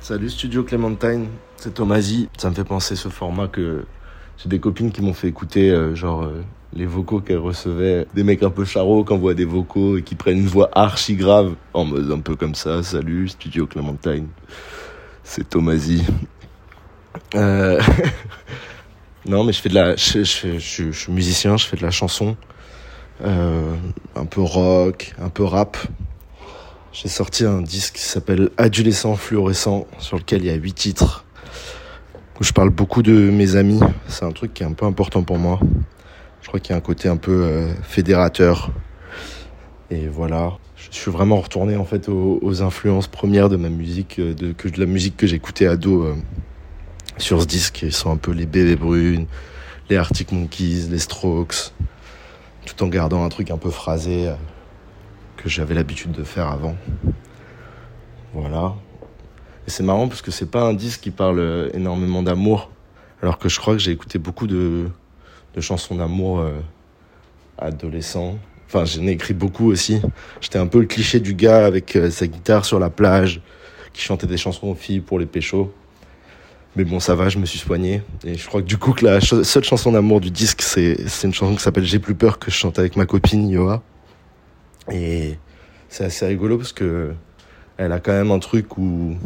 Salut Studio Clementine, c'est Thomasy. Ça me fait penser ce format que j'ai des copines qui m'ont fait écouter, euh, genre euh, les vocaux qu'elles recevaient. Des mecs un peu charros qui envoient des vocaux et qui prennent une voix archi grave, en mode un peu comme ça. Salut Studio Clementine, c'est Thomasy. Euh... non, mais je fais de la, je, suis musicien, je fais de la chanson, euh, un peu rock, un peu rap. J'ai sorti un disque qui s'appelle Adolescent fluorescent, sur lequel il y a huit titres, où je parle beaucoup de mes amis. C'est un truc qui est un peu important pour moi. Je crois qu'il y a un côté un peu euh, fédérateur. Et voilà, je suis vraiment retourné en fait aux, influences premières de ma musique, euh, de, la musique que j'écoutais ado euh, sur ce disque. Ils sont un peu les Bébés Brunes, les Arctic Monkeys, les Strokes, tout en gardant un truc un peu phrasé. Que j'avais l'habitude de faire avant. Voilà. Et c'est marrant parce que c'est pas un disque qui parle énormément d'amour, alors que je crois que j'ai écouté beaucoup de, de chansons d'amour euh, adolescent. Enfin, j'en ai écrit beaucoup aussi. J'étais un peu le cliché du gars avec euh, sa guitare sur la plage, qui chantait des chansons aux filles pour les péchos. Mais bon, ça va, je me suis soigné. Et je crois que du coup, que la seule chanson d'amour du disque, c'est une chanson qui s'appelle J'ai plus peur que je chante avec ma copine Yoa. Et c'est assez rigolo parce que elle a quand même un truc où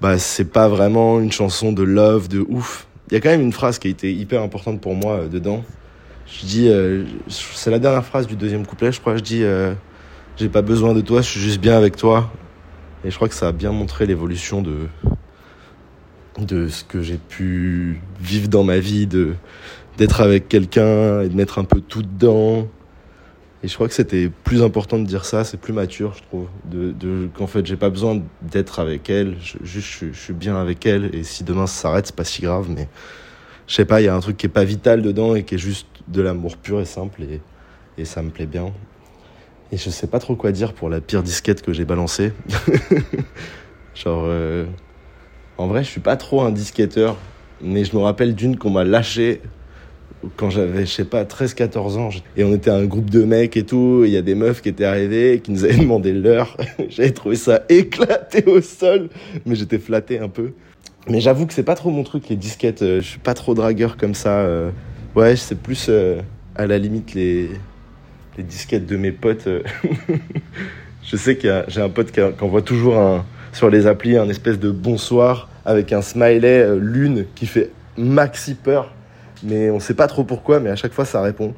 bah c'est pas vraiment une chanson de love de ouf. Il y a quand même une phrase qui a été hyper importante pour moi euh, dedans. Je dis euh, c'est la dernière phrase du deuxième couplet, je crois. Je dis euh, j'ai pas besoin de toi, je suis juste bien avec toi. Et je crois que ça a bien montré l'évolution de de ce que j'ai pu vivre dans ma vie, de d'être avec quelqu'un et de mettre un peu tout dedans et je crois que c'était plus important de dire ça, c'est plus mature, je trouve. Qu'en fait, j'ai pas besoin d'être avec elle, juste je, suis bien avec elle. Et si demain ça s'arrête, c'est pas si grave. Mais je sais pas, il y a un truc qui est pas vital dedans et qui est juste de l'amour pur et simple. Et, ça me plaît bien. Et je sais pas trop quoi dire pour la pire disquette que j'ai balancée. Genre, euh, en vrai, je suis pas trop un disquetteur. Mais je me rappelle d'une qu'on m'a lâché quand j'avais, je sais pas, 13-14 ans. Et on était un groupe de mecs et tout. Il y a des meufs qui étaient arrivées qui nous avaient demandé l'heure. J'avais trouvé ça éclaté au sol. Mais j'étais flatté un peu. Mais j'avoue que c'est pas trop mon truc, les disquettes. Je suis pas trop dragueur comme ça. Ouais, c'est plus à la limite les, les disquettes de mes potes. je sais a, j'ai un pote qui envoie toujours un, sur les applis un espèce de bonsoir avec un smiley lune qui fait maxi peur mais on sait pas trop pourquoi, mais à chaque fois ça répond.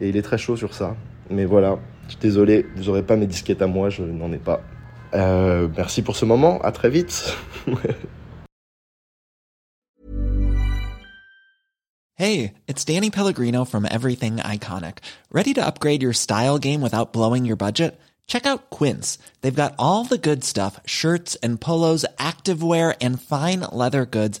Et il est très chaud sur ça. Mais voilà, je suis désolé, vous aurez pas mes disquettes à moi, je n'en ai pas. Euh, merci pour ce moment, à très vite. hey, it's Danny Pellegrino from Everything Iconic. Ready to upgrade your style game without blowing your budget? Check out Quince. They've got all the good stuff shirts and polos, activewear, and fine leather goods